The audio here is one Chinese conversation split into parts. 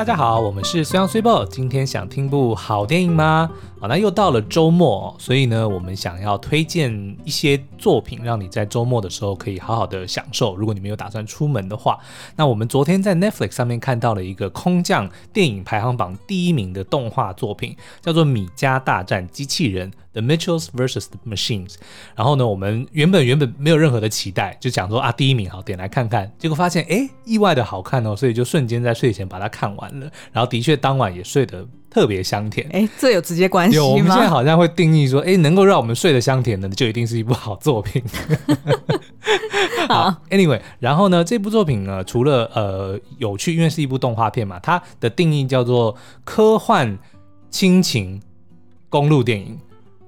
大家好，我们是虽阳虽报。今天想听部好电影吗？好，那又到了周末，所以呢，我们想要推荐一些作品，让你在周末的时候可以好好的享受。如果你没有打算出门的话，那我们昨天在 Netflix 上面看到了一个空降电影排行榜第一名的动画作品，叫做《米家大战机器人》The Mitchells vs. The Machines。然后呢，我们原本原本没有任何的期待，就讲说啊，第一名好，点来看看，结果发现哎，意外的好看哦，所以就瞬间在睡前把它看完了。然后的确当晚也睡得特别香甜。哎，这有直接关系吗？有，我们现在好像会定义说，哎，能够让我们睡得香甜的，就一定是一部好作品。好，Anyway，然后呢，这部作品呢，除了呃有趣，因为是一部动画片嘛，它的定义叫做科幻亲情公路电影。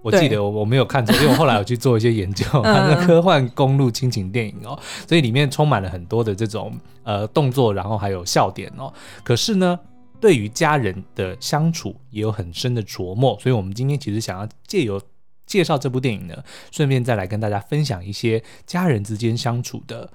我记得我我没有看错，因为我后来有去做一些研究，它是科幻公路亲情电影哦，所以里面充满了很多的这种呃动作，然后还有笑点哦。可是呢，对于家人的相处也有很深的琢磨，所以我们今天其实想要借由介绍这部电影呢，顺便再来跟大家分享一些家人之间相处的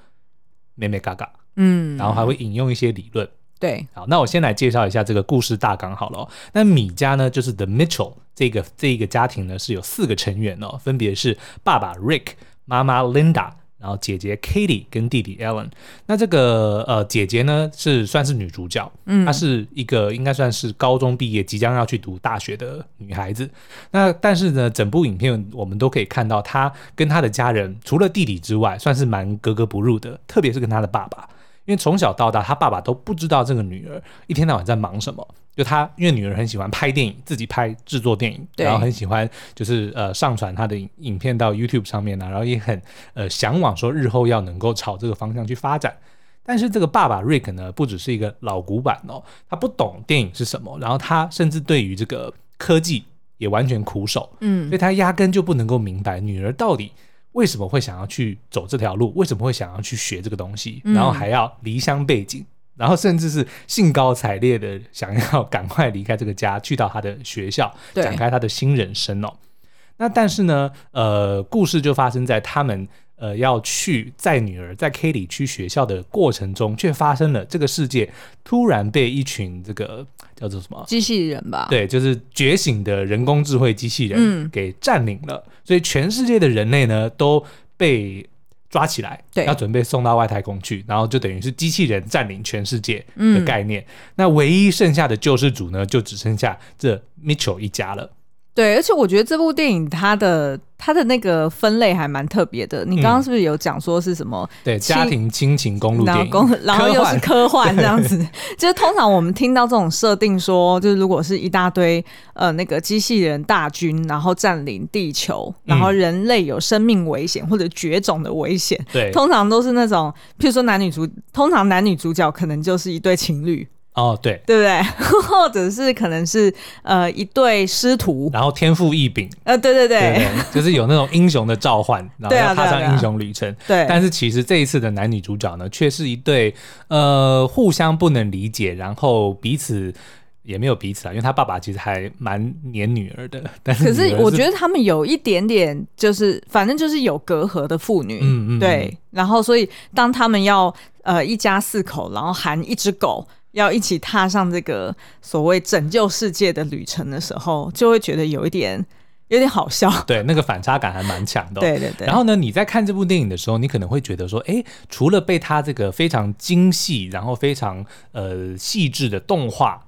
美美嘎嘎，嗯，然后还会引用一些理论。对，好，那我先来介绍一下这个故事大纲好了哦。那米家呢，就是 The Mitchell 这个这一个家庭呢是有四个成员哦，分别是爸爸 Rick、妈妈 Linda，然后姐姐 Katie 跟弟弟 Alan。那这个呃姐姐呢是算是女主角，嗯，她是一个应该算是高中毕业即将要去读大学的女孩子。那但是呢，整部影片我们都可以看到她跟她的家人除了弟弟之外，算是蛮格格不入的，特别是跟她的爸爸。因为从小到大，她爸爸都不知道这个女儿一天到晚在忙什么。就他，因为女儿很喜欢拍电影，自己拍制作电影，然后很喜欢就是呃上传他的影片到 YouTube 上面呢，然后也很呃向往说日后要能够朝这个方向去发展。但是这个爸爸 Rick 呢，不只是一个老古板哦，他不懂电影是什么，然后他甚至对于这个科技也完全苦手，嗯，所以他压根就不能够明白女儿到底。为什么会想要去走这条路？为什么会想要去学这个东西？然后还要离乡背井，然后甚至是兴高采烈的想要赶快离开这个家，去到他的学校，展开他的新人生哦。那但是呢，呃，故事就发生在他们。呃，要去载女儿在 Katie 去学校的过程中，却发生了这个世界突然被一群这个叫做什么机器人吧？对，就是觉醒的人工智慧机器人给占领了，嗯、所以全世界的人类呢都被抓起来，对，要准备送到外太空去，然后就等于是机器人占领全世界的概念。嗯、那唯一剩下的救世主呢，就只剩下这 Mitchell 一家了。对，而且我觉得这部电影它的它的那个分类还蛮特别的。你刚刚是不是有讲说是什么？对，家庭亲情公路电影，然后，然后又是科幻这样子。就是通常我们听到这种设定说，就是如果是一大堆呃那个机器人大军，然后占领地球，然后人类有生命危险或者绝种的危险，对，通常都是那种，譬如说男女主，通常男女主角可能就是一对情侣。哦，对，对不对？或者是可能是呃一对师徒，然后天赋异禀，呃，对对对，对，对，就是有那种英雄的召唤，然后要踏上英雄旅程。对，但是其实这一次的男女主角呢，却是一对呃互相不能理解，然后彼此也没有彼此啊，因为他爸爸其实还蛮黏女儿的，但是，是可是我觉得他们有一点点就是反正就是有隔阂的父女，嗯嗯，对，然后所以当他们要呃一家四口，然后含一只狗。要一起踏上这个所谓拯救世界的旅程的时候，就会觉得有一点有点好笑。对，那个反差感还蛮强的。对对对。然后呢，你在看这部电影的时候，你可能会觉得说，哎，除了被它这个非常精细，然后非常呃细致的动画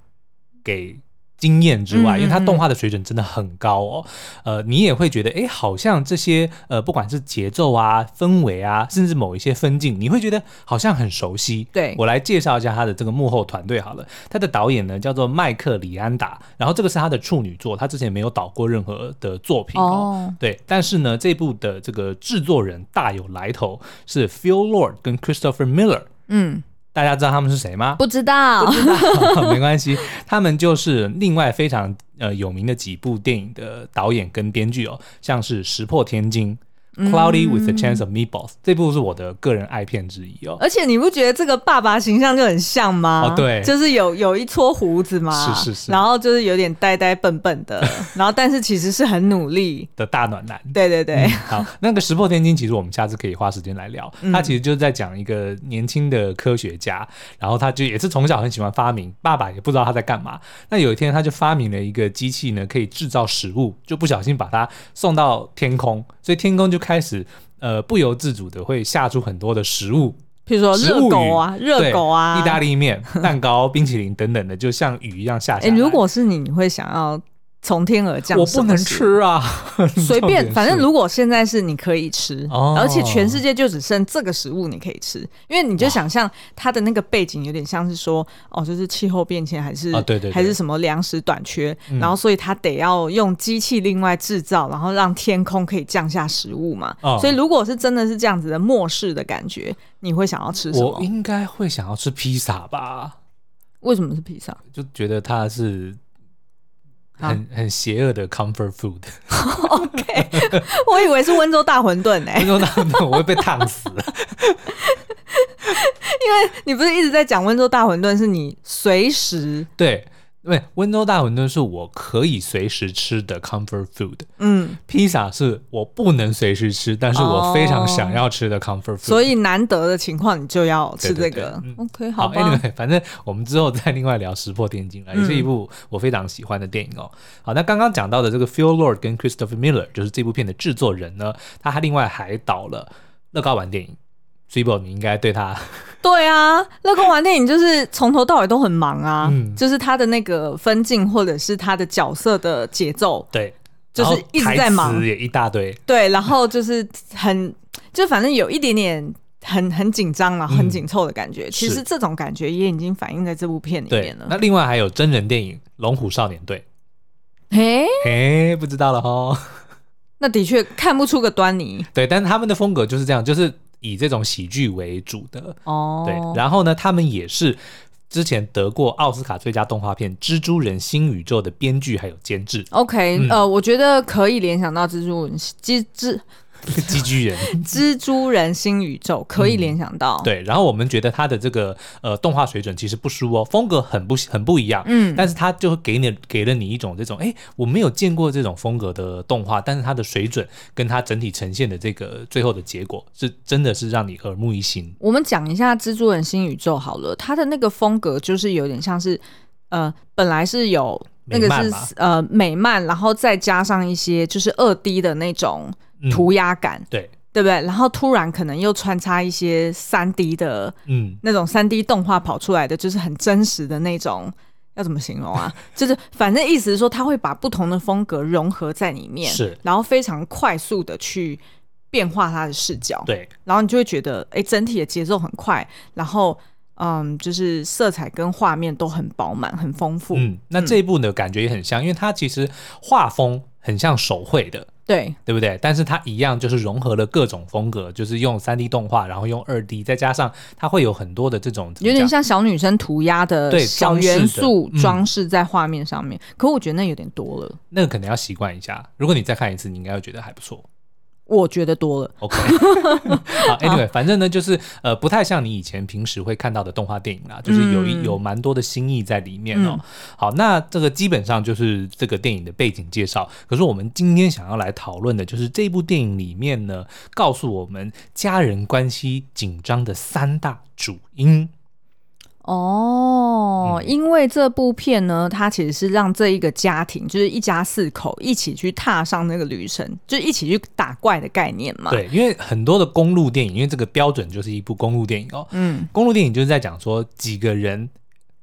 给。经验之外，因为它动画的水准真的很高哦，呃，你也会觉得，哎，好像这些呃，不管是节奏啊、氛围啊，甚至某一些分镜，你会觉得好像很熟悉。对，我来介绍一下他的这个幕后团队好了，他的导演呢叫做麦克里安达，然后这个是他的处女作，他之前没有导过任何的作品哦。Oh. 对，但是呢，这部的这个制作人大有来头，是 Phil Lord 跟 Christopher Miller。嗯。大家知道他们是谁吗？不知道，不知道，没关系，他们就是另外非常呃有名的几部电影的导演跟编剧哦，像是《石破天惊》，Cloudy with a Chance of Meatballs，这部是我的个人爱片之一哦。而且你不觉得这个爸爸形象就很像吗？哦，对，就是有有一撮胡子嘛，是是是，然后就是有点呆呆笨笨的，然后但是其实是很努力的大暖男。对对对，嗯、好，那个石破天惊，其实我们下次可以花时间来聊。嗯、他其实就是在讲一个年轻的科学家，然后他就也是从小很喜欢发明，爸爸也不知道他在干嘛。那有一天他就发明了一个机器呢，可以制造食物，就不小心把它送到天空，所以天空就开始。呃，不由自主的会下出很多的食物，譬如说热狗啊、热狗啊、意大利面、蛋糕、冰淇淋等等的，就像雨一样下下来。哎、欸，如果是你，你会想要？从天而降，我不能吃啊！随便，反正如果现在是你可以吃，哦、而且全世界就只剩这个食物你可以吃，因为你就想象它的那个背景有点像是说，哦，就是气候变迁还是、啊、对对对还是什么粮食短缺，嗯、然后所以它得要用机器另外制造，然后让天空可以降下食物嘛。哦、所以如果是真的是这样子的末世的感觉，你会想要吃什么？我应该会想要吃披萨吧？为什么是披萨？就觉得它是。很很邪恶的 comfort food。OK，我以为是温州大馄饨呢。温州大馄饨我会被烫死了，因为你不是一直在讲温州大馄饨是你随时对。对，温州大馄饨是我可以随时吃的 comfort food。嗯，披萨是我不能随时吃，但是我非常想要吃的 comfort food。所以难得的情况，你就要吃这个。对对对嗯、OK，好吧。Anyway，反正我们之后再另外聊《石破天惊》啊，也是一部我非常喜欢的电影哦。嗯、好，那刚刚讲到的这个 Phil Lord 跟 Christopher Miller 就是这部片的制作人呢，他还另外还导了乐高玩电影。Cibo，你应该对他。对啊，乐高玩电影就是从头到尾都很忙啊，嗯、就是他的那个分镜或者是他的角色的节奏，对，就是一直在忙，也一大堆，对，然后就是很，就反正有一点点很很紧张然后很紧凑的感觉。嗯、其实这种感觉也已经反映在这部片里面了。那另外还有真人电影《龙虎少年队》嘿，嘿，不知道了哈。那的确看不出个端倪，对，但是他们的风格就是这样，就是。以这种喜剧为主的哦，对，然后呢，他们也是之前得过奥斯卡最佳动画片《蜘蛛人新宇宙》的编剧还有监制。OK，、嗯、呃，我觉得可以联想到蜘蛛人，蜘蜘。机具人，蜘蛛人新宇宙可以联想到、嗯、对，然后我们觉得他的这个呃动画水准其实不输哦，风格很不很不一样，嗯，但是他就会给你给了你一种这种哎，我没有见过这种风格的动画，但是它的水准跟它整体呈现的这个最后的结果是真的是让你耳目一新。我们讲一下蜘蛛人新宇宙好了，它的那个风格就是有点像是呃，本来是有那个是呃美漫，然后再加上一些就是二 D 的那种。涂鸦感，嗯、对对不对？然后突然可能又穿插一些三 D 的，嗯，那种三 D 动画跑出来的，就是很真实的那种，要怎么形容啊？就是反正意思是说，他会把不同的风格融合在里面，是，然后非常快速的去变化他的视角，对，然后你就会觉得，哎，整体的节奏很快，然后嗯，就是色彩跟画面都很饱满、很丰富。嗯，那这一部呢，感觉也很像，因为它其实画风很像手绘的。对，对不对？但是它一样就是融合了各种风格，就是用三 D 动画，然后用二 D，再加上它会有很多的这种有点像小女生涂鸦的小元素装饰在画面上面。嗯、可我觉得那有点多了，那个可能要习惯一下。如果你再看一次，你应该会觉得还不错。我觉得多了。OK，好，Anyway，反正呢，就是呃，不太像你以前平时会看到的动画电影啦，就是有一有蛮多的新意在里面哦。嗯、好，那这个基本上就是这个电影的背景介绍。可是我们今天想要来讨论的，就是这部电影里面呢，告诉我们家人关系紧张的三大主因。哦，嗯、因为这部片呢，它其实是让这一个家庭，就是一家四口一起去踏上那个旅程，就一起去打怪的概念嘛。对，因为很多的公路电影，因为这个标准就是一部公路电影哦。嗯，公路电影就是在讲说几个人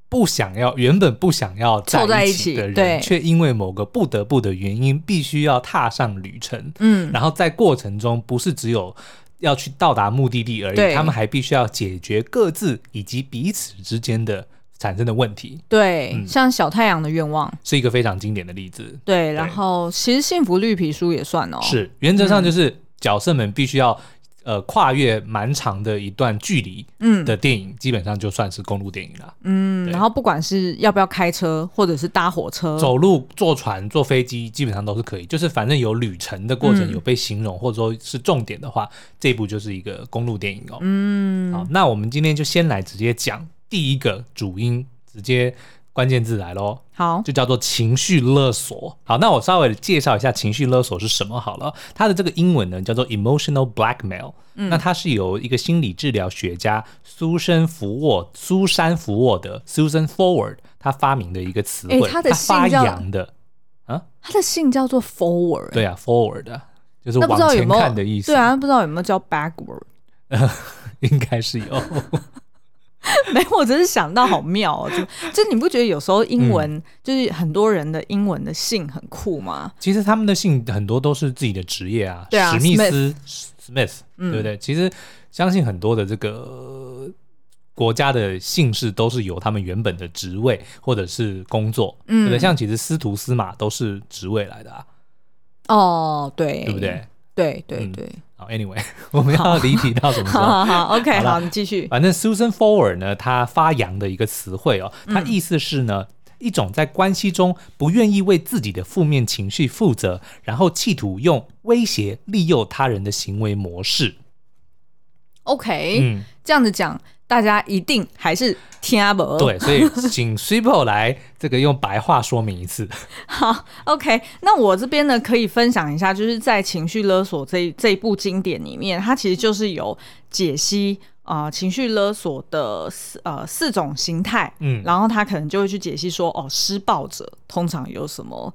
不想要，原本不想要凑在一起的人，却因为某个不得不的原因，必须要踏上旅程。嗯，然后在过程中，不是只有。要去到达目的地而已，他们还必须要解决各自以及彼此之间的产生的问题。对，嗯、像小太阳的愿望是一个非常经典的例子。对然后其实幸福绿皮书也算哦。是，原则上就是角色们必须要呃跨越蛮长的一段距离，嗯的电影，基本上就算是公路电影了。嗯，然后不管是要不要开车，或者是搭火车、走路、坐船、坐飞机，基本上都是可以。就是反正有旅程的过程有被形容，或者说是重点的话，这部就是一个公路电影哦。嗯，好，那我们今天就先来直接讲第一个主因，直接。关键字来喽，好，就叫做情绪勒索。好，那我稍微介绍一下情绪勒索是什么好了。它的这个英文呢叫做 emotional blackmail。嗯，那它是由一个心理治疗学家苏珊福沃苏珊福沃的 Susan Forward 他发明的一个词汇。他的姓发扬的啊，他的姓叫做 Forward。对啊，Forward 就是往前看的意思。对啊，不知道有没有叫 Backward？应该是有。没，我只是想到好妙哦，就就你不觉得有时候英文、嗯、就是很多人的英文的姓很酷吗？其实他们的姓很多都是自己的职业啊，对啊，史密斯、Smith，对不对？其实相信很多的这个国家的姓氏都是由他们原本的职位或者是工作，嗯，对不对？像其实司徒、司马都是职位来的啊。哦，对，对不对？对对对。嗯好，Anyway，我们要离题到什么时候？好，好，，OK，好，你继续。反正 Susan Forward 呢，他发扬的一个词汇哦，他意思是呢，一种在关系中不愿意为自己的负面情绪负责，然后企图用威胁利诱他人的行为模式。OK，这样子讲。大家一定还是听不懂。对，所以请 Super 来这个用白话说明一次。好，OK，那我这边呢可以分享一下，就是在情绪勒索这这一部经典里面，它其实就是有解析啊、呃、情绪勒索的四呃四种形态，嗯，然后他可能就会去解析说，哦，施暴者通常有什么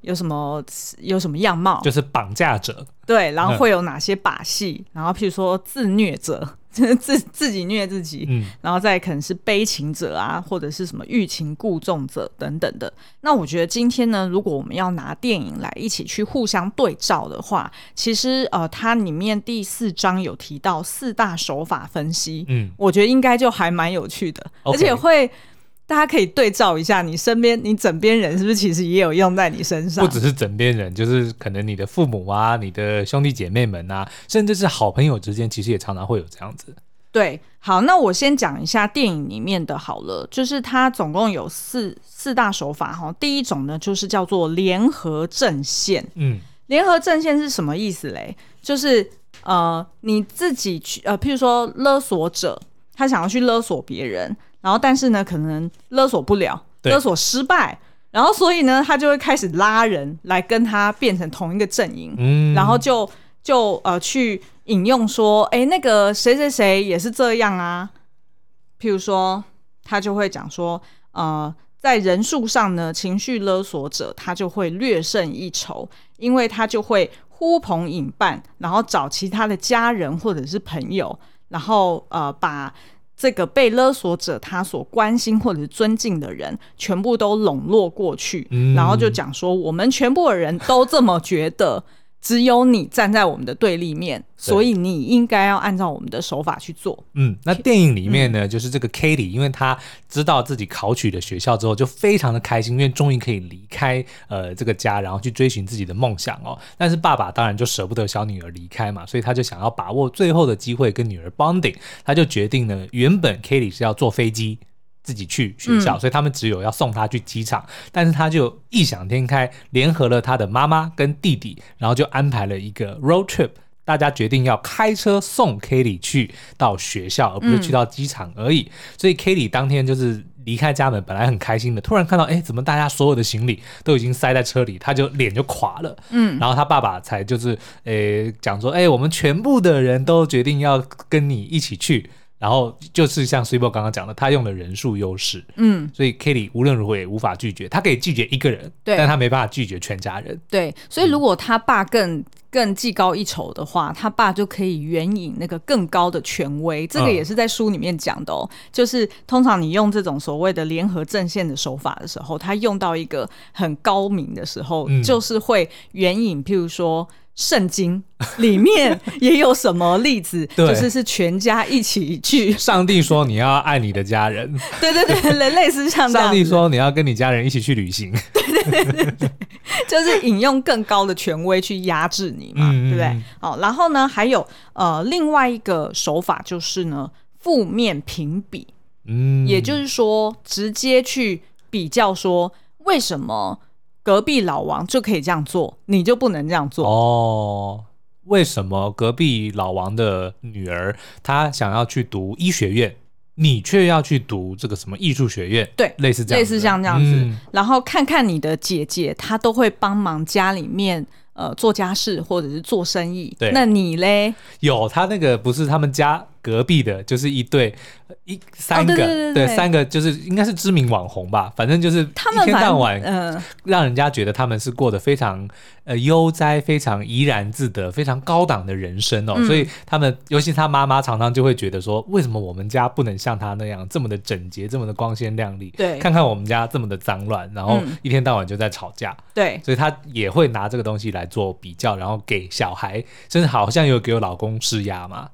有什么有什么样貌，就是绑架者，对，然后会有哪些把戏，嗯、然后譬如说自虐者。自自己虐自己，嗯，然后再可能是悲情者啊，或者是什么欲擒故纵者等等的。那我觉得今天呢，如果我们要拿电影来一起去互相对照的话，其实呃，它里面第四章有提到四大手法分析，嗯，我觉得应该就还蛮有趣的.而且会。大家可以对照一下，你身边、你枕边人是不是其实也有用在你身上？不只是枕边人，就是可能你的父母啊、你的兄弟姐妹们啊，甚至是好朋友之间，其实也常常会有这样子。对，好，那我先讲一下电影里面的好了，就是它总共有四四大手法哈。第一种呢，就是叫做联合阵线。嗯，联合阵线是什么意思嘞？就是呃，你自己去呃，譬如说勒索者，他想要去勒索别人。然后，但是呢，可能勒索不了，勒索失败，然后所以呢，他就会开始拉人来跟他变成同一个阵营，嗯，然后就就呃去引用说，哎，那个谁谁谁也是这样啊。譬如说，他就会讲说，呃，在人数上呢，情绪勒索者他就会略胜一筹，因为他就会呼朋引伴，然后找其他的家人或者是朋友，然后呃把。这个被勒索者他所关心或者是尊敬的人，全部都笼络过去，嗯、然后就讲说，我们全部的人都这么觉得。只有你站在我们的对立面，所以你应该要按照我们的手法去做。嗯，那电影里面呢，嗯、就是这个 Katie，因为她知道自己考取了学校之后，就非常的开心，因为终于可以离开呃这个家，然后去追寻自己的梦想哦。但是爸爸当然就舍不得小女儿离开嘛，所以他就想要把握最后的机会跟女儿 bonding，他就决定呢，原本 Katie 是要坐飞机。自己去学校，嗯、所以他们只有要送他去机场，但是他就异想天开，联合了他的妈妈跟弟弟，然后就安排了一个 road trip，大家决定要开车送 Katie 去到学校，而不是去到机场而已。嗯、所以 Katie 当天就是离开家门，本来很开心的，突然看到，哎，怎么大家所有的行李都已经塞在车里，他就脸就垮了。嗯，然后他爸爸才就是，诶，讲说，哎，我们全部的人都决定要跟你一起去。然后就是像 Super 刚刚讲的，他用了人数优势，嗯，所以 Katie 无论如何也无法拒绝，他可以拒绝一个人，对，但他没办法拒绝全家人，对，所以如果他爸更、嗯、更技高一筹的话，他爸就可以援引那个更高的权威，这个也是在书里面讲的哦，嗯、就是通常你用这种所谓的联合阵线的手法的时候，他用到一个很高明的时候，嗯、就是会援引，譬如说。圣经里面 也有什么例子？就是是全家一起去。上帝说你要爱你的家人，对对对，类似像这样。上帝说你要跟你家人一起去旅行，对对对对对，就是引用更高的权威去压制你嘛，嗯、对不对？好，然后呢，还有呃另外一个手法就是呢，负面评比，嗯，也就是说直接去比较说为什么。隔壁老王就可以这样做，你就不能这样做哦？为什么隔壁老王的女儿她想要去读医学院，你却要去读这个什么艺术学院？对，类似这样，类似像这样子。嗯、然后看看你的姐姐，她都会帮忙家里面呃做家事或者是做生意，对，那你嘞？有，他那个不是他们家。隔壁的就是一对一三个，哦、对，三个就是应该是知名网红吧，反正就是一天到晚嗯，让人家觉得他们是过得非常呃悠哉、非常怡然自得、非常高档的人生哦，嗯、所以他们尤其他妈妈常常就会觉得说，为什么我们家不能像他那样这么的整洁、这么的光鲜亮丽？对，看看我们家这么的脏乱，然后一天到晚就在吵架。对，所以他也会拿这个东西来做比较，然后给小孩，甚至好像有给我老公施压嘛。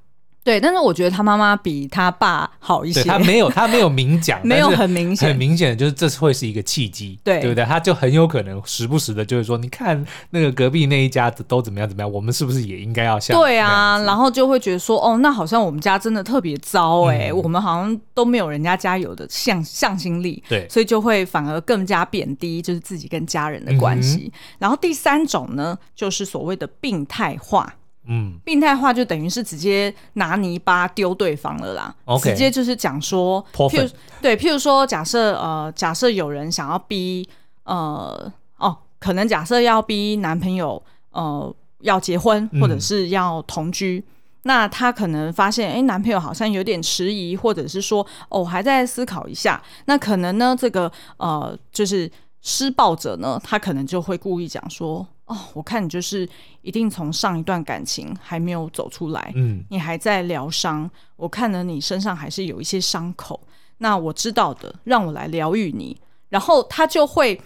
对，但是我觉得他妈妈比他爸好一些。他没有，他没有明讲，没有很明显，很明显的就是这会是一个契机，对，对不对？他就很有可能时不时的就是说，你看那个隔壁那一家子都怎么样怎么样，我们是不是也应该要像？对啊，然后就会觉得说，哦，那好像我们家真的特别糟哎、欸，嗯、我们好像都没有人家家有的向向心力，对，所以就会反而更加贬低就是自己跟家人的关系。嗯、然后第三种呢，就是所谓的病态化。嗯，病态化就等于是直接拿泥巴丢对方了啦。Okay, 直接就是讲说，譬如对，譬如说假设呃，假设有人想要逼呃哦，可能假设要逼男朋友呃要结婚或者是要同居，嗯、那她可能发现哎、欸，男朋友好像有点迟疑，或者是说哦还在思考一下，那可能呢这个呃就是施暴者呢，他可能就会故意讲说。哦，我看你就是一定从上一段感情还没有走出来，嗯，你还在疗伤。我看了你身上还是有一些伤口，那我知道的，让我来疗愈你。然后他就会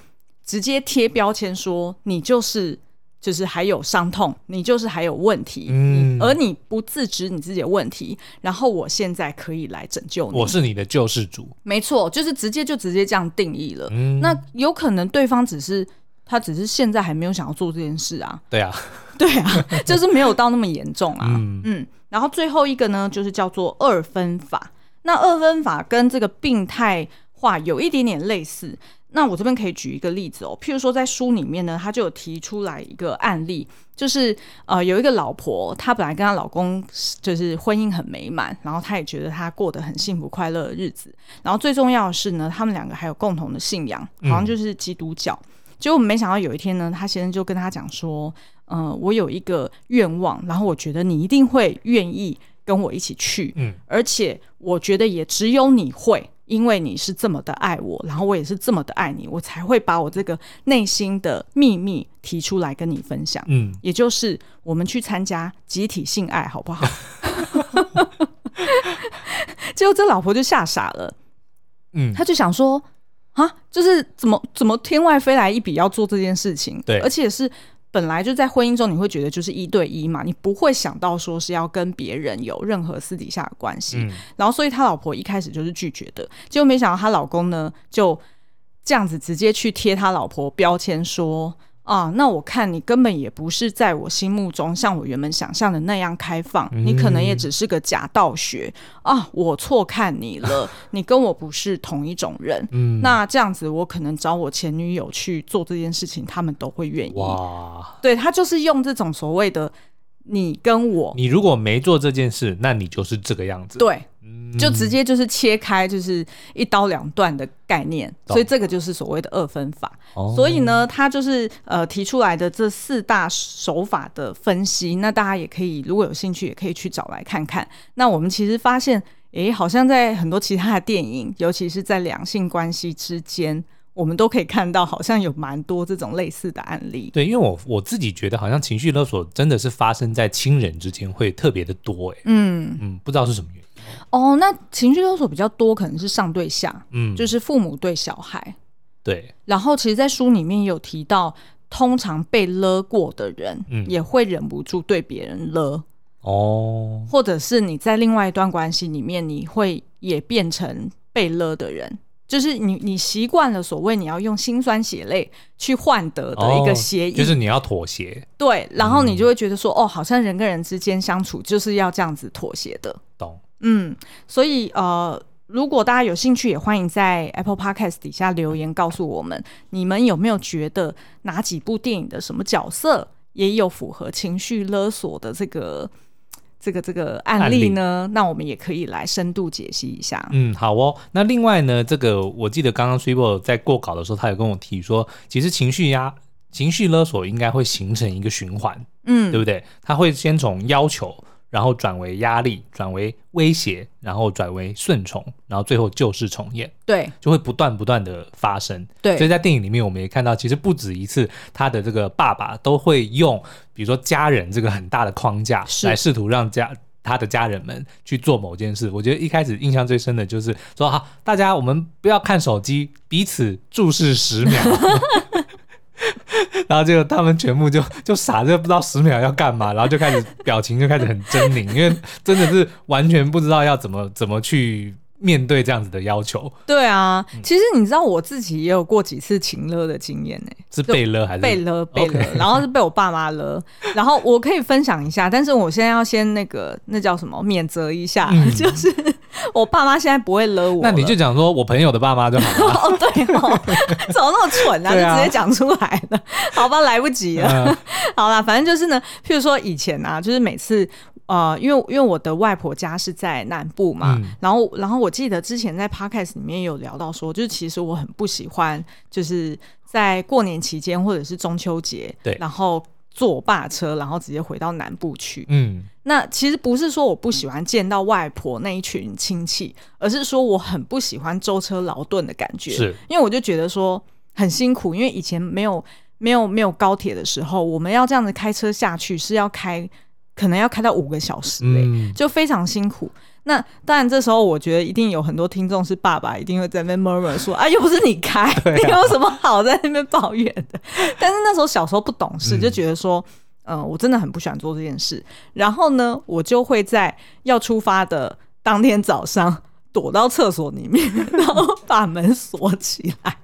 直接贴标签说你就是就是还有伤痛，你就是还有问题，嗯，而你不自知你自己的问题。然后我现在可以来拯救你，我是你的救世主。没错，就是直接就直接这样定义了。嗯，那有可能对方只是。他只是现在还没有想要做这件事啊。对啊，对啊，就是没有到那么严重啊。嗯嗯。然后最后一个呢，就是叫做二分法。那二分法跟这个病态化有一点点类似。那我这边可以举一个例子哦，譬如说在书里面呢，他就有提出来一个案例，就是呃有一个老婆，她本来跟她老公就是婚姻很美满，然后她也觉得她过得很幸福快乐的日子。然后最重要的是呢，他们两个还有共同的信仰，好像就是基督教。嗯结果没想到有一天呢，他先生就跟他讲说：“嗯、呃，我有一个愿望，然后我觉得你一定会愿意跟我一起去，嗯，而且我觉得也只有你会，因为你是这么的爱我，然后我也是这么的爱你，我才会把我这个内心的秘密提出来跟你分享，嗯，也就是我们去参加集体性爱好不好？” 结果这老婆就吓傻了，嗯，他就想说。啊，就是怎么怎么天外飞来一笔要做这件事情，对，而且是本来就在婚姻中，你会觉得就是一对一嘛，你不会想到说是要跟别人有任何私底下的关系，嗯、然后所以他老婆一开始就是拒绝的，结果没想到她老公呢就这样子直接去贴他老婆标签说。啊，那我看你根本也不是在我心目中像我原本想象的那样开放，嗯、你可能也只是个假道学啊！我错看你了，你跟我不是同一种人。嗯，那这样子，我可能找我前女友去做这件事情，他们都会愿意。哇，对，他就是用这种所谓的你跟我，你如果没做这件事，那你就是这个样子。对。就直接就是切开，就是一刀两断的概念，嗯、所以这个就是所谓的二分法。哦、所以呢，他就是呃提出来的这四大手法的分析，那大家也可以如果有兴趣，也可以去找来看看。那我们其实发现，诶，好像在很多其他的电影，尤其是在两性关系之间，我们都可以看到，好像有蛮多这种类似的案例。对，因为我我自己觉得，好像情绪勒索真的是发生在亲人之间会特别的多，哎，嗯嗯，不知道是什么原因。哦，那情绪勒索比较多，可能是上对下，嗯，就是父母对小孩，对。然后，其实，在书里面也有提到，通常被勒过的人，嗯也会忍不住对别人勒。哦，或者是你在另外一段关系里面，你会也变成被勒的人，就是你你习惯了所谓你要用心酸血泪去换得的一个协议，哦，就是你要妥协，对，然后你就会觉得说，嗯、哦，好像人跟人之间相处就是要这样子妥协的，懂？嗯，所以呃，如果大家有兴趣，也欢迎在 Apple Podcast 底下留言告诉我们，你们有没有觉得哪几部电影的什么角色也有符合情绪勒索的这个？这个这个案例呢，那我们也可以来深度解析一下。嗯，好哦。那另外呢，这个我记得刚刚 Triple 在过稿的时候，他有跟我提说，其实情绪压、情绪勒索应该会形成一个循环，嗯，对不对？他会先从要求。然后转为压力，转为威胁，然后转为顺从，然后最后旧事重演。对，就会不断不断的发生。对，所以在电影里面，我们也看到，其实不止一次，他的这个爸爸都会用，比如说家人这个很大的框架来试图让家他的家人们去做某件事。我觉得一开始印象最深的就是说，好，大家我们不要看手机，彼此注视十秒。然后就他们全部就就傻着，不知道十秒要干嘛，然后就开始表情就开始很狰狞，因为真的是完全不知道要怎么怎么去。面对这样子的要求，对啊，其实你知道我自己也有过几次情勒的经验呢、欸，是被勒还是？被勒被勒，okay. 然后是被我爸妈勒，然后我可以分享一下，但是我现在要先那个那叫什么免责一下、嗯，就是 我爸妈现在不会勒我，那你就讲说我朋友的爸妈就好了，哦对哦，怎么那么蠢啊，啊。就直接讲出来了，好吧，来不及了，嗯、好啦，反正就是呢，譬如说以前啊，就是每次。呃，因为因为我的外婆家是在南部嘛，嗯、然后然后我记得之前在 podcast 里面有聊到说，就是其实我很不喜欢，就是在过年期间或者是中秋节，对，然后坐我爸车，然后直接回到南部去。嗯，那其实不是说我不喜欢见到外婆那一群亲戚，而是说我很不喜欢舟车劳顿的感觉，是，因为我就觉得说很辛苦，因为以前没有没有没有高铁的时候，我们要这样子开车下去是要开。可能要开到五个小时嘞、欸嗯，就非常辛苦。那当然，这时候我觉得一定有很多听众是爸爸，一定会在那边 murmur 说：“啊，又不是你开，啊、你有什么好在那边抱怨的？” 但是那时候小时候不懂事，就觉得说：“嗯、呃，我真的很不喜欢做这件事。”然后呢，我就会在要出发的当天早上躲到厕所里面，然后把门锁起来，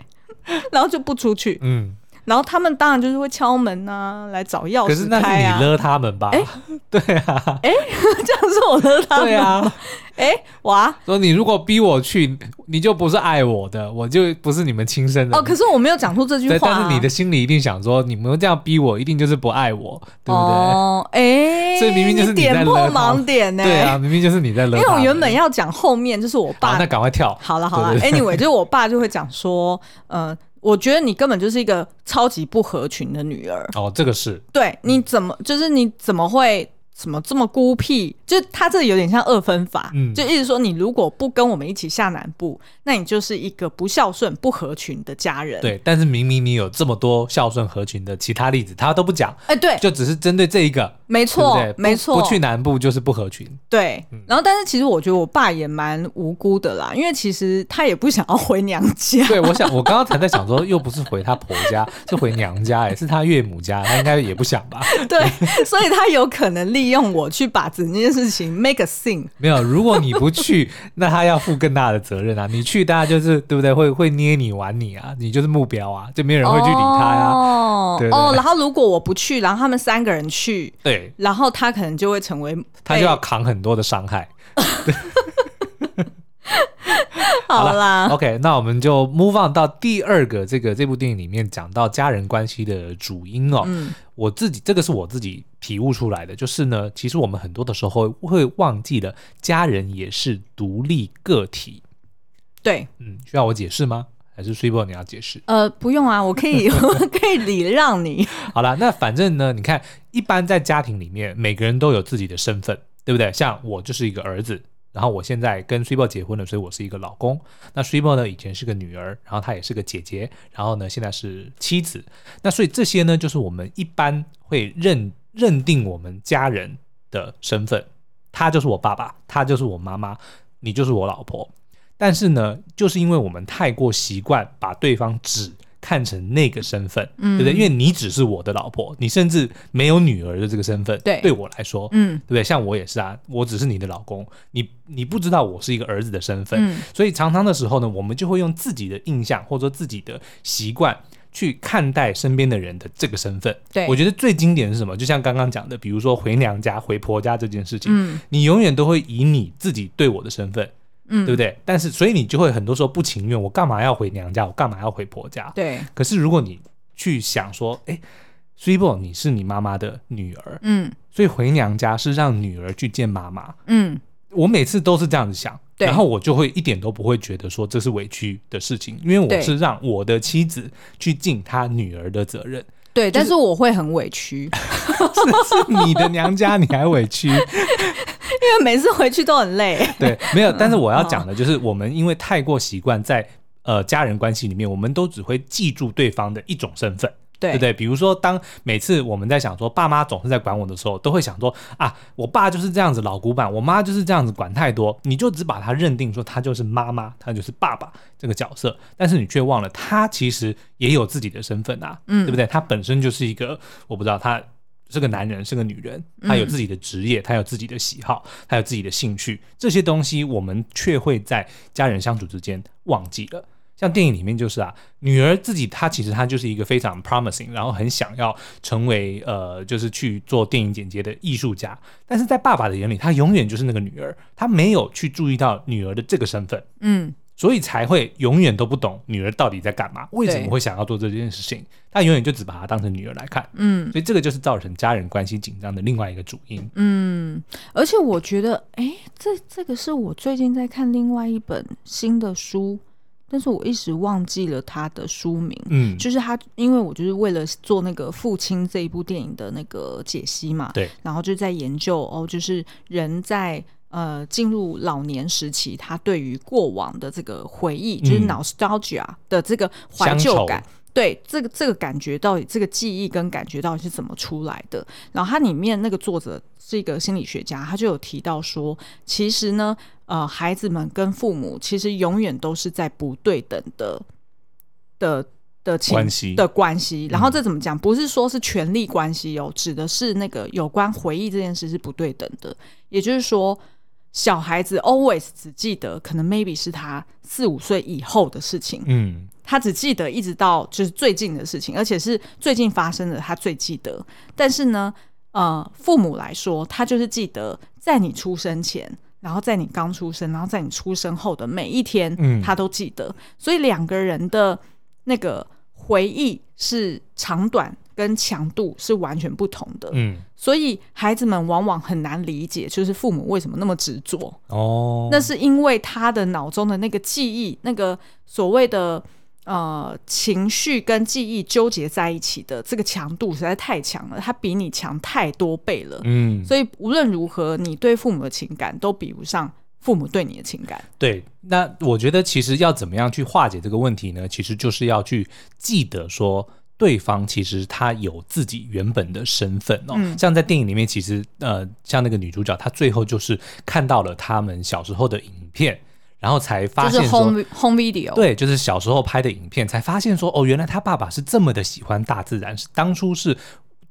然后就不出去。嗯。然后他们当然就是会敲门啊，来找钥匙开啊。可是那是你勒他们吧？哎，对啊，哎，这样是我勒他们。对啊，哎，哇，说你如果逼我去，你就不是爱我的，我就不是你们亲生的。哦，可是我没有讲出这句话啊。但是你的心里一定想说，你们这样逼我，一定就是不爱我，对不对？哦，哎，所以明明就是你在勒盲点呢？对啊，明明就是你在勒。因为我原本要讲后面，就是我爸。那赶快跳。好了好了，Anyway，就是我爸就会讲说，呃。我觉得你根本就是一个超级不合群的女儿。哦，这个是。对，你怎么就是你怎么会？什么这么孤僻？就他这里有点像二分法，嗯，就意思说你如果不跟我们一起下南部，那你就是一个不孝顺、不合群的家人。对，但是明明你有这么多孝顺合群的其他例子，他都不讲。哎，对，就只是针对这一个，没错，对对没错，不去南部就是不合群。对，然后但是其实我觉得我爸也蛮无辜的啦，因为其实他也不想要回娘家。对，我想我刚刚才在想说，又不是回他婆家，是回娘家，哎，是他岳母家，他应该也不想吧？对，所以他有可能利用我去把整件事情 make a scene。没有，如果你不去，那他要负更大的责任啊！你去，大家就是对不对？会会捏你玩你啊！你就是目标啊，就没有人会去理他呀、啊。哦，对对哦，然后如果我不去，然后他们三个人去，对，然后他可能就会成为他就要扛很多的伤害。好啦，OK，那我们就 move on 到第二个这个这部电影里面讲到家人关系的主因哦。嗯，我自己这个是我自己体悟出来的，就是呢，其实我们很多的时候会忘记了家人也是独立个体。对，嗯，需要我解释吗？还是 Super 你要解释？呃，不用啊，我可以，我可以礼让你。好了，那反正呢，你看，一般在家庭里面，每个人都有自己的身份，对不对？像我就是一个儿子。然后我现在跟 Super 结婚了，所以我是一个老公。那 Super 呢，以前是个女儿，然后她也是个姐姐，然后呢，现在是妻子。那所以这些呢，就是我们一般会认认定我们家人的身份。他就是我爸爸，他就是我妈妈，你就是我老婆。但是呢，就是因为我们太过习惯把对方只看成那个身份，嗯，对不对？因为你只是我的老婆，你甚至没有女儿的这个身份，对，对我来说，嗯，对不对？像我也是啊，我只是你的老公，你你不知道我是一个儿子的身份，嗯，所以常常的时候呢，我们就会用自己的印象或者说自己的习惯。去看待身边的人的这个身份，对，我觉得最经典是什么？就像刚刚讲的，比如说回娘家、回婆家这件事情，嗯，你永远都会以你自己对我的身份，嗯，对不对？但是所以你就会很多时候不情愿，我干嘛要回娘家？我干嘛要回婆家？对。可是如果你去想说，哎，Suibo，你是你妈妈的女儿，嗯，所以回娘家是让女儿去见妈妈，嗯。我每次都是这样子想，对，然后我就会一点都不会觉得说这是委屈的事情，因为我是让我的妻子去尽她女儿的责任。对，就是、但是我会很委屈，是是你的娘家你还委屈，因为每次回去都很累。对，没有，但是我要讲的就是，我们因为太过习惯在呃家人关系里面，我们都只会记住对方的一种身份。对不对？比如说，当每次我们在想说爸妈总是在管我的时候，都会想说啊，我爸就是这样子老古板，我妈就是这样子管太多，你就只把他认定说他就是妈妈，他就是爸爸这个角色，但是你却忘了他其实也有自己的身份啊，嗯，对不对？他本身就是一个，我不知道他是个男人，是个女人，他有自己的职业，他有自己的喜好，他有自己的兴趣，这些东西我们却会在家人相处之间忘记了。像电影里面就是啊，女儿自己她其实她就是一个非常 promising，然后很想要成为呃，就是去做电影剪接的艺术家。但是在爸爸的眼里，她永远就是那个女儿，他没有去注意到女儿的这个身份，嗯，所以才会永远都不懂女儿到底在干嘛，为什么会想要做这件事情。他永远就只把她当成女儿来看，嗯，所以这个就是造成家人关系紧张的另外一个主因。嗯，而且我觉得，哎，这这个是我最近在看另外一本新的书。但是我一时忘记了他的书名，嗯，就是他，因为我就是为了做那个父亲这一部电影的那个解析嘛，对，然后就在研究哦，就是人在呃进入老年时期，他对于过往的这个回忆，就是 nostalgia 的这个怀旧感。对，这个这个感觉到底，这个记忆跟感觉到底是怎么出来的？然后它里面那个作者是一个心理学家，他就有提到说，其实呢，呃，孩子们跟父母其实永远都是在不对等的的的关系的关系。然后这怎么讲？不是说是权力关系哦，指的是那个有关回忆这件事是不对等的。也就是说，小孩子 always 只记得可能 maybe 是他四五岁以后的事情，嗯。他只记得一直到就是最近的事情，而且是最近发生的，他最记得。但是呢，呃，父母来说，他就是记得在你出生前，然后在你刚出生，然后在你出生后的每一天，他都记得。嗯。所以两个人的那个回忆是长短跟强度是完全不同的。嗯，所以孩子们往往很难理解，就是父母为什么那么执着。哦，那是因为他的脑中的那个记忆，那个所谓的。呃，情绪跟记忆纠结在一起的这个强度实在太强了，它比你强太多倍了。嗯，所以无论如何，你对父母的情感都比不上父母对你的情感。对，那我觉得其实要怎么样去化解这个问题呢？其实就是要去记得说，对方其实他有自己原本的身份哦。嗯，像在电影里面，其实呃，像那个女主角，她最后就是看到了他们小时候的影片。然后才发现说，就是 home home video，对，就是小时候拍的影片，才发现说，哦，原来他爸爸是这么的喜欢大自然，是当初是。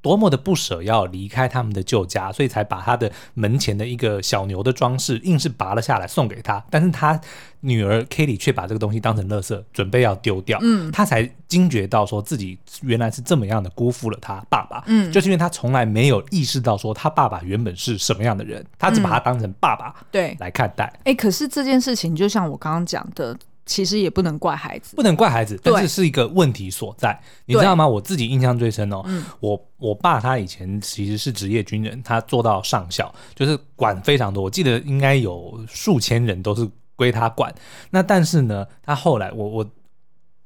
多么的不舍要离开他们的旧家，所以才把他的门前的一个小牛的装饰硬是拔了下来送给他。但是他女儿 Katie 却把这个东西当成垃圾，准备要丢掉。嗯，他才惊觉到说自己原来是这么样的辜负了他爸爸。嗯，就是因为他从来没有意识到说他爸爸原本是什么样的人，他只把他当成爸爸对来看待。哎、嗯，可是这件事情就像我刚刚讲的。其实也不能怪孩子，不能怪孩子，但是是一个问题所在，你知道吗？我自己印象最深哦，嗯、我我爸他以前其实是职业军人，他做到上校，就是管非常多，我记得应该有数千人都是归他管。那但是呢，他后来我我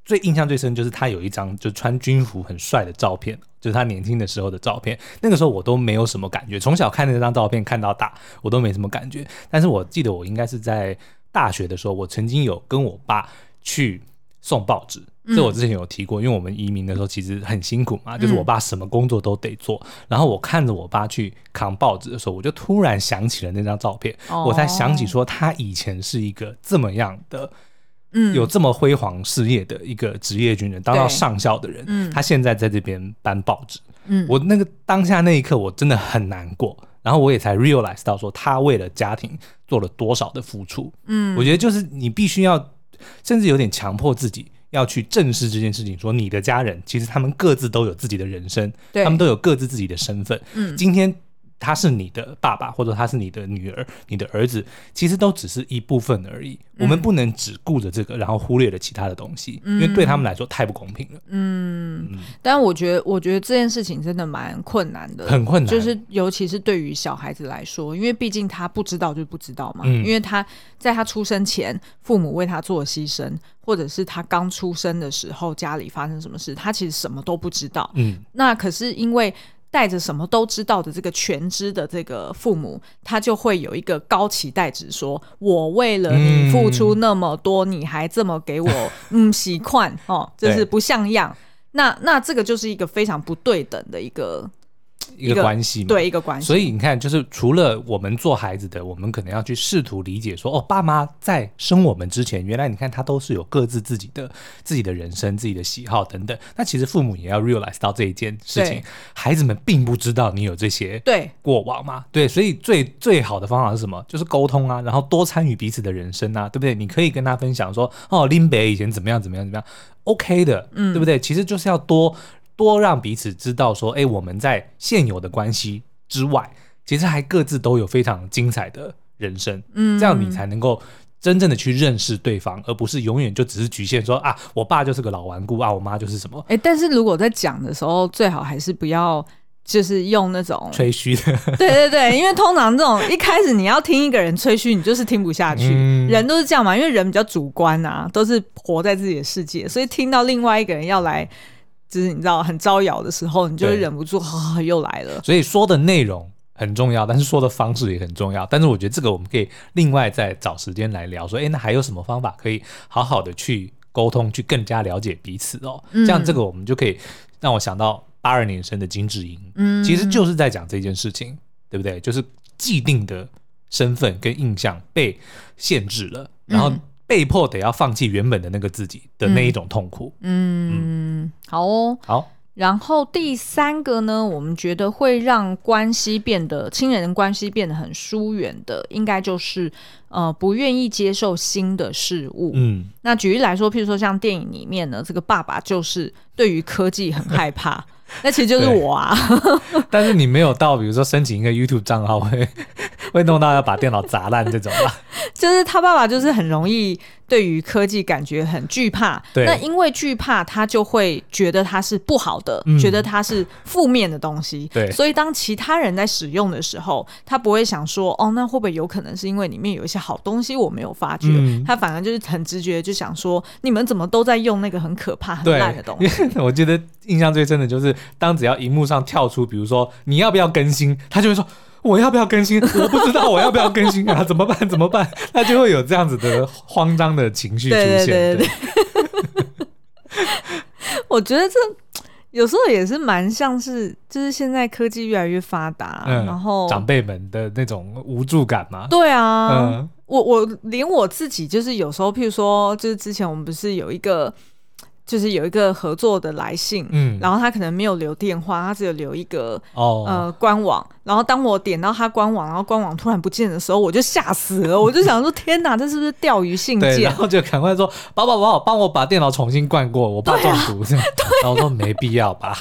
最印象最深就是他有一张就穿军服很帅的照片，就是他年轻的时候的照片。那个时候我都没有什么感觉，从小看那张照片看到大，我都没什么感觉。但是我记得我应该是在。大学的时候，我曾经有跟我爸去送报纸，这我之前有提过。因为我们移民的时候其实很辛苦嘛，就是我爸什么工作都得做。然后我看着我爸去扛报纸的时候，我就突然想起了那张照片，我才想起说他以前是一个这么样的嗯，有这么辉煌事业的一个职业军人，当到上校的人，嗯，他现在在这边搬报纸，嗯，我那个当下那一刻我真的很难过，然后我也才 realize 到说他为了家庭做了多少的付出，嗯，我觉得就是你必须要，甚至有点强迫自己。要去正视这件事情，说你的家人其实他们各自都有自己的人生，对他们都有各自自己的身份。嗯，今天。他是你的爸爸，或者他是你的女儿、你的儿子，其实都只是一部分而已。嗯、我们不能只顾着这个，然后忽略了其他的东西，嗯、因为对他们来说太不公平了。嗯，嗯，但我觉得，我觉得这件事情真的蛮困难的，很困难。就是尤其是对于小孩子来说，因为毕竟他不知道就不知道嘛。嗯、因为他在他出生前，父母为他做了牺牲，或者是他刚出生的时候家里发生什么事，他其实什么都不知道。嗯，那可是因为。带着什么都知道的这个全知的这个父母，他就会有一个高期待值，说我为了你付出那么多，嗯、你还这么给我嗯习惯哦，这是不像样。那那这个就是一个非常不对等的一个。一个关系嘛，对一个关系，所以你看，就是除了我们做孩子的，我们可能要去试图理解说，哦，爸妈在生我们之前，原来你看他都是有各自自己的自己的人生、自己的喜好等等。那其实父母也要 realize 到这一件事情，孩子们并不知道你有这些对过往嘛，对，对，所以最最好的方法是什么？就是沟通啊，然后多参与彼此的人生啊，对不对？你可以跟他分享说，哦，林北以前怎么样怎么样怎么样，OK 的，嗯，对不对？其实就是要多。多让彼此知道说，哎，我们在现有的关系之外，其实还各自都有非常精彩的人生。嗯，这样你才能够真正的去认识对方，而不是永远就只是局限说啊，我爸就是个老顽固啊，我妈就是什么。哎，但是如果在讲的时候，最好还是不要就是用那种吹嘘的。对对对，因为通常这种一开始你要听一个人吹嘘，你就是听不下去。嗯，人都是这样嘛，因为人比较主观啊，都是活在自己的世界，所以听到另外一个人要来。就是你知道很招摇的时候，你就会忍不住，哈对、哦，又来了。所以说的内容很重要，但是说的方式也很重要。但是我觉得这个我们可以另外再找时间来聊，说，哎，那还有什么方法可以好好的去沟通，去更加了解彼此哦？嗯、这样这个我们就可以让我想到八二年生的金智英，嗯，其实就是在讲这件事情，对不对？就是既定的身份跟印象被限制了，然后。被迫得要放弃原本的那个自己的那一种痛苦。嗯，嗯好哦，好。然后第三个呢，我们觉得会让关系变得亲人关系变得很疏远的，应该就是呃不愿意接受新的事物。嗯，那举例来说，譬如说像电影里面呢，这个爸爸就是对于科技很害怕。那其实就是我啊，但是你没有到，比如说申请一个 YouTube 账号会 会弄到要把电脑砸烂这种吧？就是他爸爸就是很容易对于科技感觉很惧怕，对那因为惧怕，他就会觉得它是不好的，嗯、觉得它是负面的东西。对，所以当其他人在使用的时候，他不会想说，哦，那会不会有可能是因为里面有一些好东西我没有发觉？嗯、他反而就是很直觉就想说，你们怎么都在用那个很可怕、很烂的东西？我觉得印象最深的就是。当只要荧幕上跳出，比如说你要不要更新，他就会说我要不要更新？我不知道我要不要更新啊？怎么办？怎么办？他就会有这样子的慌张的情绪出现。对对对对 我觉得这有时候也是蛮像是，就是现在科技越来越发达，嗯、然后长辈们的那种无助感嘛。对啊，嗯、我我连我自己就是有时候，譬如说，就是之前我们不是有一个。就是有一个合作的来信，嗯，然后他可能没有留电话，他只有留一个哦呃官网。然后当我点到他官网，然后官网突然不见的时候，我就吓死了，我就想说天哪，这是不是钓鱼信件？然后就赶快说宝宝宝宝，帮我把电脑重新灌过，我怕中毒。这样，然后我说没必要吧。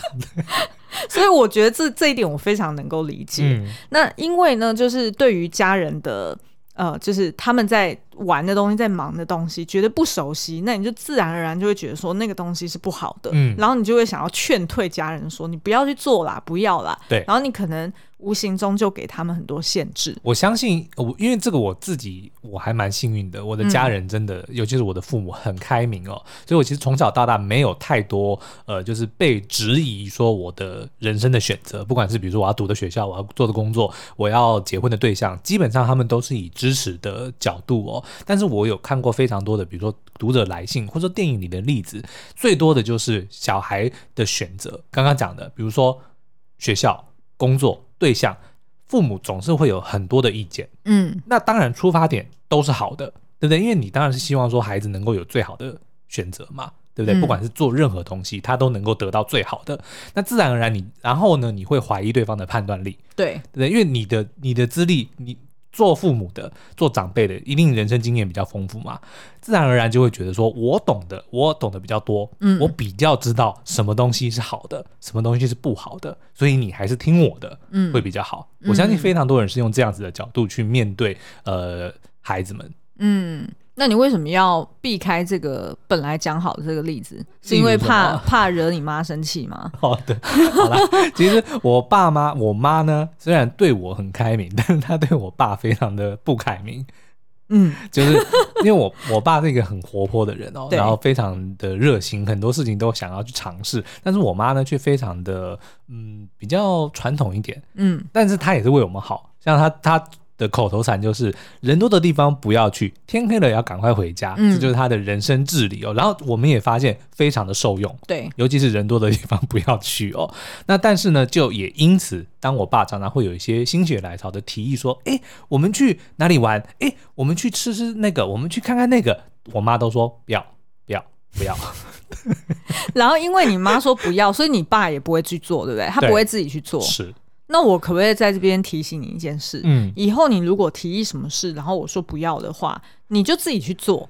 所以我觉得这这一点我非常能够理解。嗯、那因为呢，就是对于家人的。呃，就是他们在玩的东西，在忙的东西，觉得不熟悉，那你就自然而然就会觉得说那个东西是不好的，嗯，然后你就会想要劝退家人说你不要去做啦，不要啦，对，然后你可能。无形中就给他们很多限制。我相信我，因为这个我自己我还蛮幸运的，我的家人真的，嗯、尤其是我的父母很开明哦，所以我其实从小到大没有太多呃，就是被质疑说我的人生的选择，不管是比如说我要读的学校，我要做的工作，我要结婚的对象，基本上他们都是以支持的角度哦。但是我有看过非常多的，比如说读者来信，或者说电影里的例子，最多的就是小孩的选择。刚刚讲的，比如说学校、工作。对象，父母总是会有很多的意见，嗯，那当然出发点都是好的，对对不对？因为你当然是希望说孩子能够有最好的选择嘛，对不对？嗯、不管是做任何东西，他都能够得到最好的。那自然而然你，然后呢，你会怀疑对方的判断力，对对不对？因为你的你的资历，你。做父母的、做长辈的，一定人生经验比较丰富嘛，自然而然就会觉得说，我懂得，我懂得比较多，嗯，我比较知道什么东西是好的，什么东西是不好的，所以你还是听我的，嗯，会比较好。我相信非常多人是用这样子的角度去面对，呃，孩子们，嗯。那你为什么要避开这个本来讲好的这个例子？是因为怕怕惹你妈生气吗？好的，好了，其实我爸妈，我妈呢，虽然对我很开明，但是她对我爸非常的不开明。嗯，就是因为我我爸是一个很活泼的人哦，然后非常的热心，很多事情都想要去尝试。但是我妈呢，却非常的嗯比较传统一点。嗯，但是她也是为我们好，像她她。的口头禅就是人多的地方不要去，天黑了也要赶快回家，嗯、这就是他的人生智理哦。然后我们也发现非常的受用，对，尤其是人多的地方不要去哦。那但是呢，就也因此，当我爸常常会有一些心血来潮的提议说：“哎，我们去哪里玩？哎，我们去吃吃那个，我们去看看那个。”我妈都说不要，不要，不要。然后因为你妈说不要，所以你爸也不会去做，对不对？他不会自己去做。是。那我可不可以在这边提醒你一件事？嗯，以后你如果提议什么事，然后我说不要的话，你就自己去做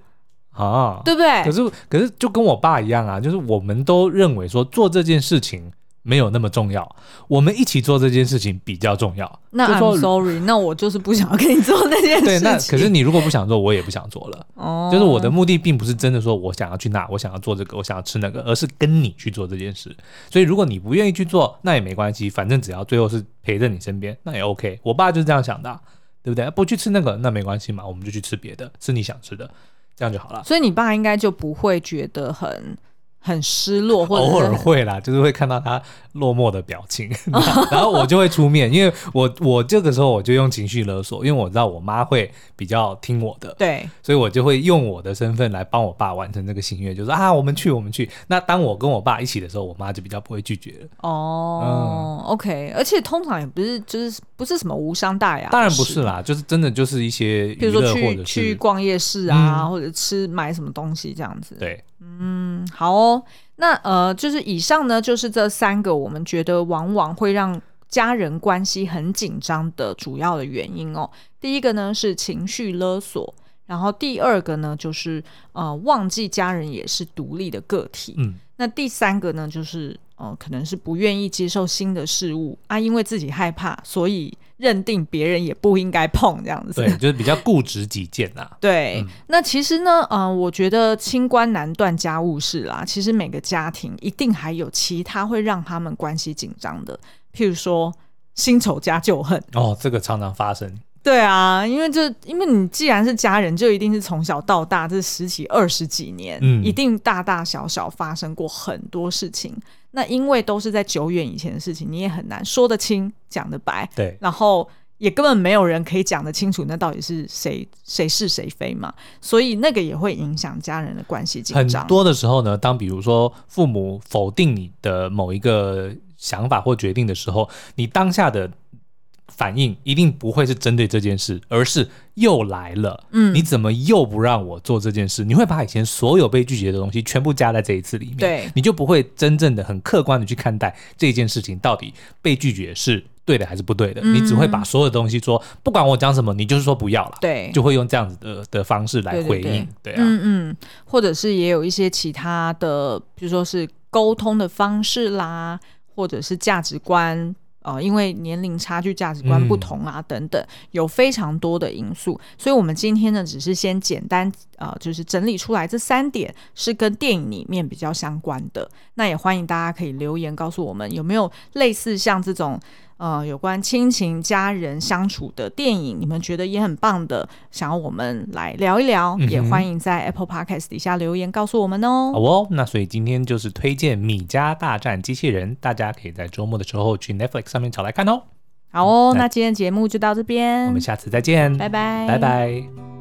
啊，对不对？可是，可是就跟我爸一样啊，就是我们都认为说做这件事情。没有那么重要，我们一起做这件事情比较重要。那 I'm sorry，那我就是不想要跟你做那件事情。对，那可是你如果不想做，我也不想做了。哦，就是我的目的并不是真的说我想要去那，我想要做这个，我想要吃那个，而是跟你去做这件事。所以如果你不愿意去做，那也没关系，反正只要最后是陪在你身边，那也 OK。我爸就是这样想的，对不对？不去吃那个，那没关系嘛，我们就去吃别的，吃你想吃的，这样就好了。所以你爸应该就不会觉得很。很失落，或者偶尔会啦，就是会看到他落寞的表情，然后我就会出面，因为我我这个时候我就用情绪勒索，因为我知道我妈会比较听我的，对，所以我就会用我的身份来帮我爸完成这个心愿，就是啊，我们去，我们去。那当我跟我爸一起的时候，我妈就比较不会拒绝了。哦，嗯，OK，而且通常也不是，就是不是什么无伤大雅，当然不是啦，就是真的就是一些，比如说去去逛夜市啊，嗯、或者吃买什么东西这样子。对。嗯，好哦。那呃，就是以上呢，就是这三个我们觉得往往会让家人关系很紧张的主要的原因哦。第一个呢是情绪勒索，然后第二个呢就是呃忘记家人也是独立的个体。嗯，那第三个呢就是呃可能是不愿意接受新的事物啊，因为自己害怕，所以。认定别人也不应该碰这样子，对，就是比较固执己见呐。对，嗯、那其实呢，嗯、呃，我觉得清官难断家务事啦。其实每个家庭一定还有其他会让他们关系紧张的，譬如说新仇加旧恨。哦，这个常常发生。对啊，因为这，因为你既然是家人，就一定是从小到大这十几二十几年，嗯，一定大大小小发生过很多事情。那因为都是在久远以前的事情，你也很难说得清、讲得白。对，然后也根本没有人可以讲得清楚，那到底是谁谁是谁非嘛？所以那个也会影响家人的关系紧张。很多的时候呢，当比如说父母否定你的某一个想法或决定的时候，你当下的。反应一定不会是针对这件事，而是又来了。嗯，你怎么又不让我做这件事？你会把以前所有被拒绝的东西全部加在这一次里面，对，你就不会真正的很客观的去看待这件事情到底被拒绝是对的还是不对的。嗯，你只会把所有东西说，不管我讲什么，你就是说不要了，对，就会用这样子的的方式来回应，对，对，对，对啊，嗯嗯，或者是也有一些其他的，比如说是沟通的方式啦，或者是价值观。呃，因为年龄差距、价值观不同啊，等等，有非常多的因素，所以我们今天呢，只是先简单呃，就是整理出来这三点是跟电影里面比较相关的。那也欢迎大家可以留言告诉我们，有没有类似像这种。呃，有关亲情、家人相处的电影，你们觉得也很棒的，想要我们来聊一聊，嗯、也欢迎在 Apple Podcast 底下留言告诉我们哦。好哦，那所以今天就是推荐《米家大战机器人》，大家可以在周末的时候去 Netflix 上面找来看哦。好哦，那今天节目就到这边，我们下次再见，拜拜，拜拜。